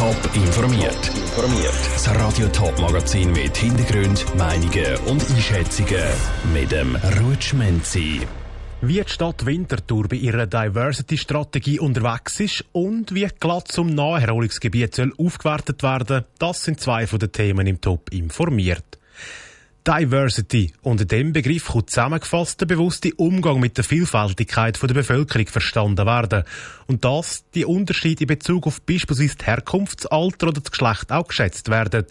Top informiert. Informiert. Das Radio Top Magazin mit Hintergrund, Meinungen und Einschätzungen mit dem Rutschmenzi. Wie die Stadt Winterthur bei ihrer Diversity-Strategie unterwegs ist und wie glatt zum Naherholungsgebiet soll aufgewertet werden, das sind zwei von den Themen im Top informiert. Diversity. Unter dem Begriff kann zusammengefasst der bewusste Umgang mit der Vielfältigkeit der Bevölkerung verstanden werden. Und dass die Unterschiede in Bezug auf beispielsweise das Alter oder das Geschlecht auch geschätzt werden.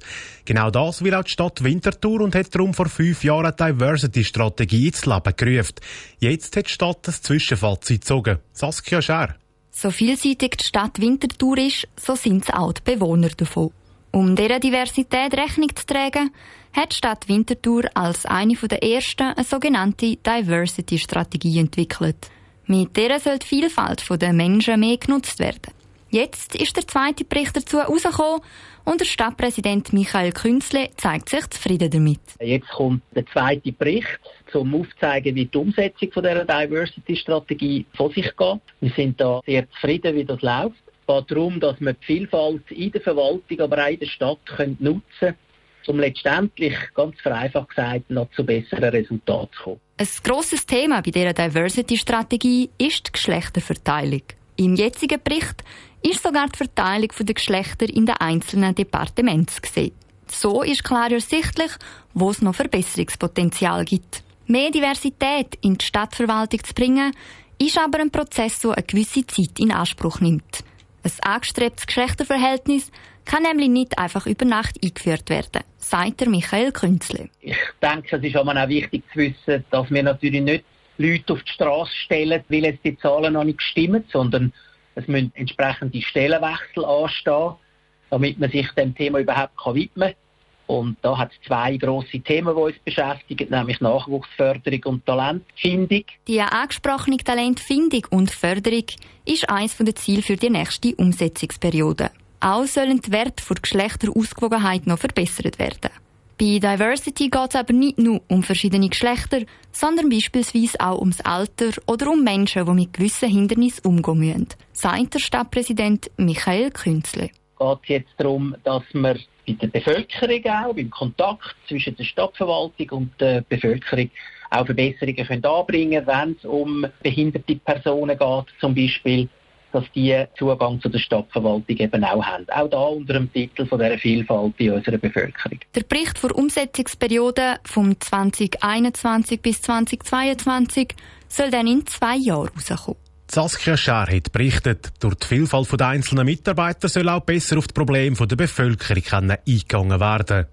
Genau das will auch die Stadt Winterthur und hat darum vor fünf Jahren eine Diversity-Strategie ins Leben gerufen. Jetzt hat die Stadt das Zwischenfazit gezogen. Saskia Scher. So vielseitig die Stadt Winterthur ist, so sind es auch die Bewohner davon. Um dieser Diversität Rechnung zu tragen, hat die Stadt Winterthur als eine der ersten eine sogenannte Diversity-Strategie entwickelt. Mit der soll die Vielfalt der Menschen mehr genutzt werden. Jetzt ist der zweite Bericht dazu herausgekommen und der Stadtpräsident Michael Künzle zeigt sich zufrieden damit. Jetzt kommt der zweite Bericht, um aufzuzeigen, wie die Umsetzung dieser Diversity-Strategie vor sich geht. Wir sind da sehr zufrieden, wie das läuft. Es geht darum, dass wir die Vielfalt in der Verwaltung, aber auch in der Stadt nutzen können, um letztendlich, ganz vereinfacht gesagt, noch zu besseren Resultaten zu kommen. Ein grosses Thema bei dieser Diversity-Strategie ist die Geschlechterverteilung. Im jetzigen Bericht ist sogar die Verteilung der Geschlechter in den einzelnen Departements gesehen. So ist klar ersichtlich, wo es noch Verbesserungspotenzial gibt. Mehr Diversität in die Stadtverwaltung zu bringen, ist aber ein Prozess, der eine gewisse Zeit in Anspruch nimmt. Ein angestrebtes Geschlechterverhältnis kann nämlich nicht einfach über Nacht eingeführt werden, sagt der Michael Künzle. Ich denke, es ist auch wichtig zu wissen, dass wir natürlich nicht Leute auf die Straße stellen, weil es die Zahlen noch nicht stimmen, sondern es müssen entsprechende Stellenwechsel anstehen, damit man sich dem Thema überhaupt widmen kann. Und da hat es zwei grosse Themen, die uns beschäftigen, nämlich Nachwuchsförderung und Talentfindung. Die angesprochene Talentfindung und Förderung ist eines der Ziele für die nächste Umsetzungsperiode. Auch sollen die Werte der Geschlechterausgewogenheit noch verbessert werden. Bei Diversity geht es aber nicht nur um verschiedene Geschlechter, sondern beispielsweise auch ums Alter oder um Menschen, die mit gewissen Hindernissen umgehen müssen, sagt der Stadtpräsident Michael Künzle. Es geht jetzt darum, dass wir bei der Bevölkerung auch, beim Kontakt zwischen der Stadtverwaltung und der Bevölkerung auch Verbesserungen können anbringen wenn es um behinderte Personen geht, zum Beispiel, dass die Zugang zu der Stadtverwaltung eben auch haben. Auch da unter dem Titel von dieser Vielfalt in unserer Bevölkerung. Der Bericht für Umsetzungsperiode vom 2021 bis 2022 soll dann in zwei Jahren rauskommen. Saskia Schär hat berichtet, durch die Vielfalt der einzelnen Mitarbeiter soll auch besser auf die Probleme der Bevölkerung eingegangen werden.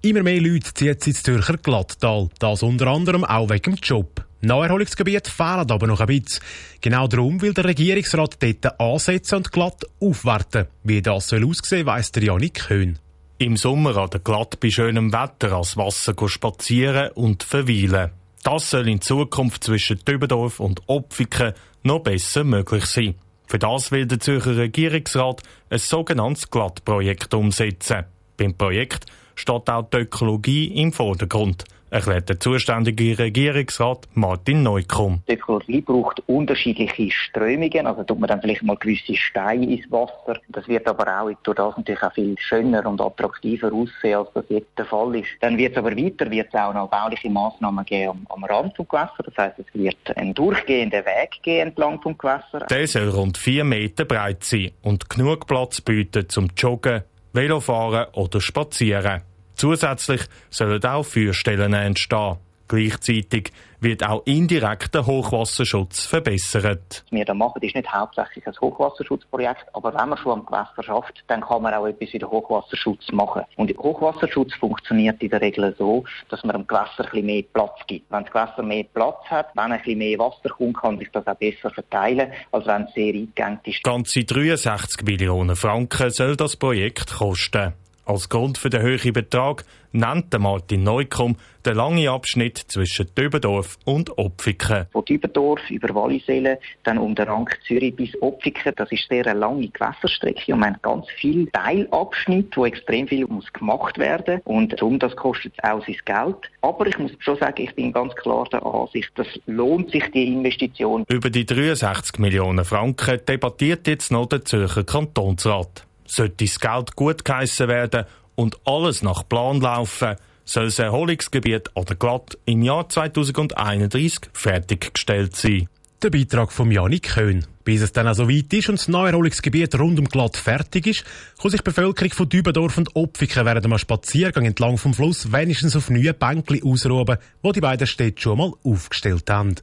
Immer mehr Leute ziehen ins Zürcher Glatttal, das unter anderem auch wegen dem Job. Naherholungsgebiete fehlen aber noch ein bisschen. Genau darum will der Regierungsrat dort ansetzen und glatt aufwerten. Wie das soll aussehen, weiss der Janik Köhn. Im Sommer an der Glatt bei schönem Wetter ans Wasser spazieren und verweilen. Das soll in Zukunft zwischen Dübendorf und Opfiken noch besser möglich sein. Für das will der Zürcher Regierungsrat ein sogenanntes Glattprojekt umsetzen. Beim Projekt steht auch die Ökologie im Vordergrund erklärt der zuständige Regierungsrat Martin Neukomm. Die Ökologie braucht unterschiedliche Strömungen, also tut man dann vielleicht mal gewisse Steine ins Wasser. Das wird aber auch durch das natürlich auch viel schöner und attraktiver aussehen, als das jetzt der Fall ist. Dann wird es aber weiter, wird es auch noch bauliche Massnahmen geben am, am Rand vom Gewässer. Das heißt, es wird einen durchgehenden Weg gehen entlang vom Gewässer. Der soll rund vier Meter breit sein und genug Platz bieten zum Joggen, Velofahren oder Spazieren. Zusätzlich sollen auch Feuerstellen entstehen. Gleichzeitig wird auch indirekt der Hochwasserschutz verbessert. Was wir da machen, ist nicht hauptsächlich ein Hochwasserschutzprojekt, aber wenn man schon am Gewässer schafft, dann kann man auch etwas in den Hochwasserschutz machen. Und Hochwasserschutz funktioniert in der Regel so, dass man dem Gewässer ein bisschen mehr Platz gibt. Wenn das Gewässer mehr Platz hat, wenn ein bisschen mehr Wasser kommt, kann sich das auch besser verteilen, als wenn es sehr eingegangen ist. Ganze 63 Millionen Franken soll das Projekt kosten. Als Grund für den hohen Betrag nennt Martin Neukomm den langen Abschnitt zwischen Döbendorf und Opfiken. Von Dübendorf über Walliselle, dann um den Rang Zürich bis Opfiken, das ist sehr eine lange Gewässerstrecke und man hat ganz viele Teilabschnitte, wo extrem viel muss gemacht werden und um das kostet es auch sein Geld. Aber ich muss schon sagen, ich bin ganz klar der Ansicht, das lohnt sich die Investition. Über die 63 Millionen Franken debattiert jetzt noch der Zürcher Kantonsrat. Sollte das Geld gut geheissen werden und alles nach Plan laufen, soll das Erholungsgebiet oder glatt im Jahr 2031 fertiggestellt sein. Der Beitrag von Janik Köhn. Bis es dann also weit ist und das Neuerholungsgebiet rund um Glatt fertig ist, kann sich die Bevölkerung von Dübendorf und Opfiken während einem Spaziergang entlang vom Fluss wenigstens auf neue Bänkli ausruhen, wo die beiden Städte schon mal aufgestellt haben.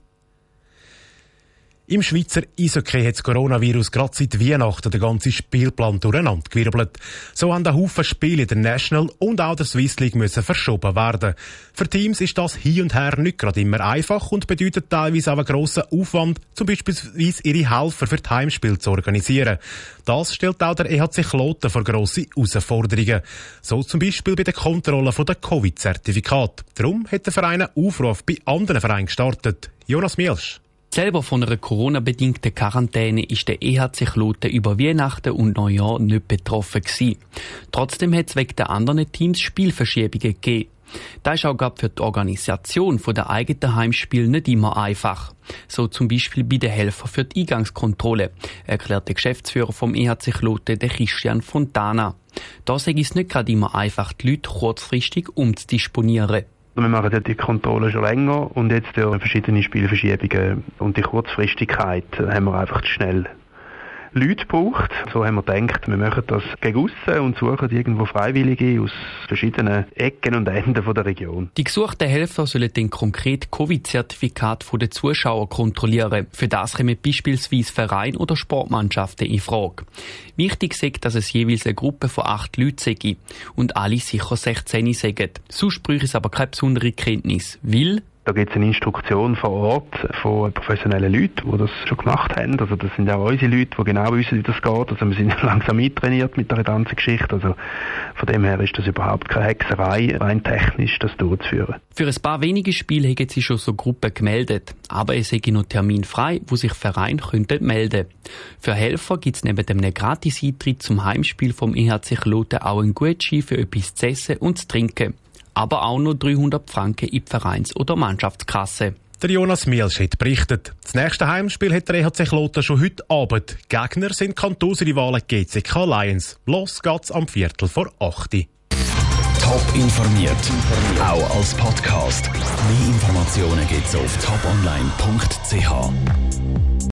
Im Schweizer Eishockey hat das Coronavirus gerade seit Weihnachten den ganzen Spielplan durcheinandergewirbelt. So haben ein Haufen Spiele in der National und auch der Swiss League müssen verschoben werden. Für Teams ist das hier und her nicht gerade immer einfach und bedeutet teilweise auch einen grossen Aufwand, zum Beispiel ihre Helfer für die Heimspiele zu organisieren. Das stellt auch der EHC Kloten vor grosse Herausforderungen. So zum Beispiel bei der Kontrolle der Covid-Zertifikat. Darum hat der Verein einen Aufruf bei anderen Vereinen gestartet. Jonas Mielsch. Selber von einer Corona-bedingten Quarantäne ist der EHC Kloten über Weihnachten und Neujahr nicht betroffen gewesen. Trotzdem hat es wegen der anderen Teams Spielverschiebungen gegeben. Das ist auch gerade für die Organisation der eigenen Heimspiele nicht immer einfach. So zum Beispiel bei den Helfern für die Eingangskontrolle, erklärt der Geschäftsführer vom EHC Kloten, der Christian Fontana. Da sei es nicht gerade immer einfach, die Leute kurzfristig umzudisponieren. Wir machen ja die Kontrolle schon länger und jetzt ja verschiedene Spielverschiebungen und die Kurzfristigkeit haben wir einfach zu schnell Leute braucht. So haben wir gedacht, wir machen das gegen aussen und suchen irgendwo Freiwillige aus verschiedenen Ecken und Enden der Region. Die gesuchten Helfer sollen den konkret Covid-Zertifikat der Zuschauer kontrollieren. Für das kommen beispielsweise Vereine oder Sportmannschaften in Frage. Wichtig ist, dass es jeweils eine Gruppe von acht Leuten sei und alle sicher 16 sagen. Sonst bräuchte es aber keine besondere Kenntnis, weil da gibt es eine Instruktion vor Ort von professionellen Leuten, die das schon gemacht haben. Also das sind auch unsere Leute, die genau wissen, wie das geht. Also wir sind langsam mittrainiert mit der ganzen Geschichte. Also von dem her ist das überhaupt keine Hexerei, rein technisch das durchzuführen. Für ein paar wenige Spiele haben sie schon so Gruppen gemeldet. Aber es sei noch Termin frei, wo sich Vereine könnten melden. Für Helfer gibt es neben dem Gratis-Eintritt zum Heimspiel vom EHC Kloten auch einen Gutschein für etwas zu essen und zu trinken aber auch nur 300 Franken in die Vereins- oder Mannschaftskasse. Der Jonas Mielschit berichtet. Das nächste Heimspiel hat der EHC Kloten schon heute Abend. Gegner sind Kantonsrivalen GCK Lions. Los geht's am Viertel vor 8. Top informiert, auch als Podcast. Mehr Informationen gibt's auf toponline.ch.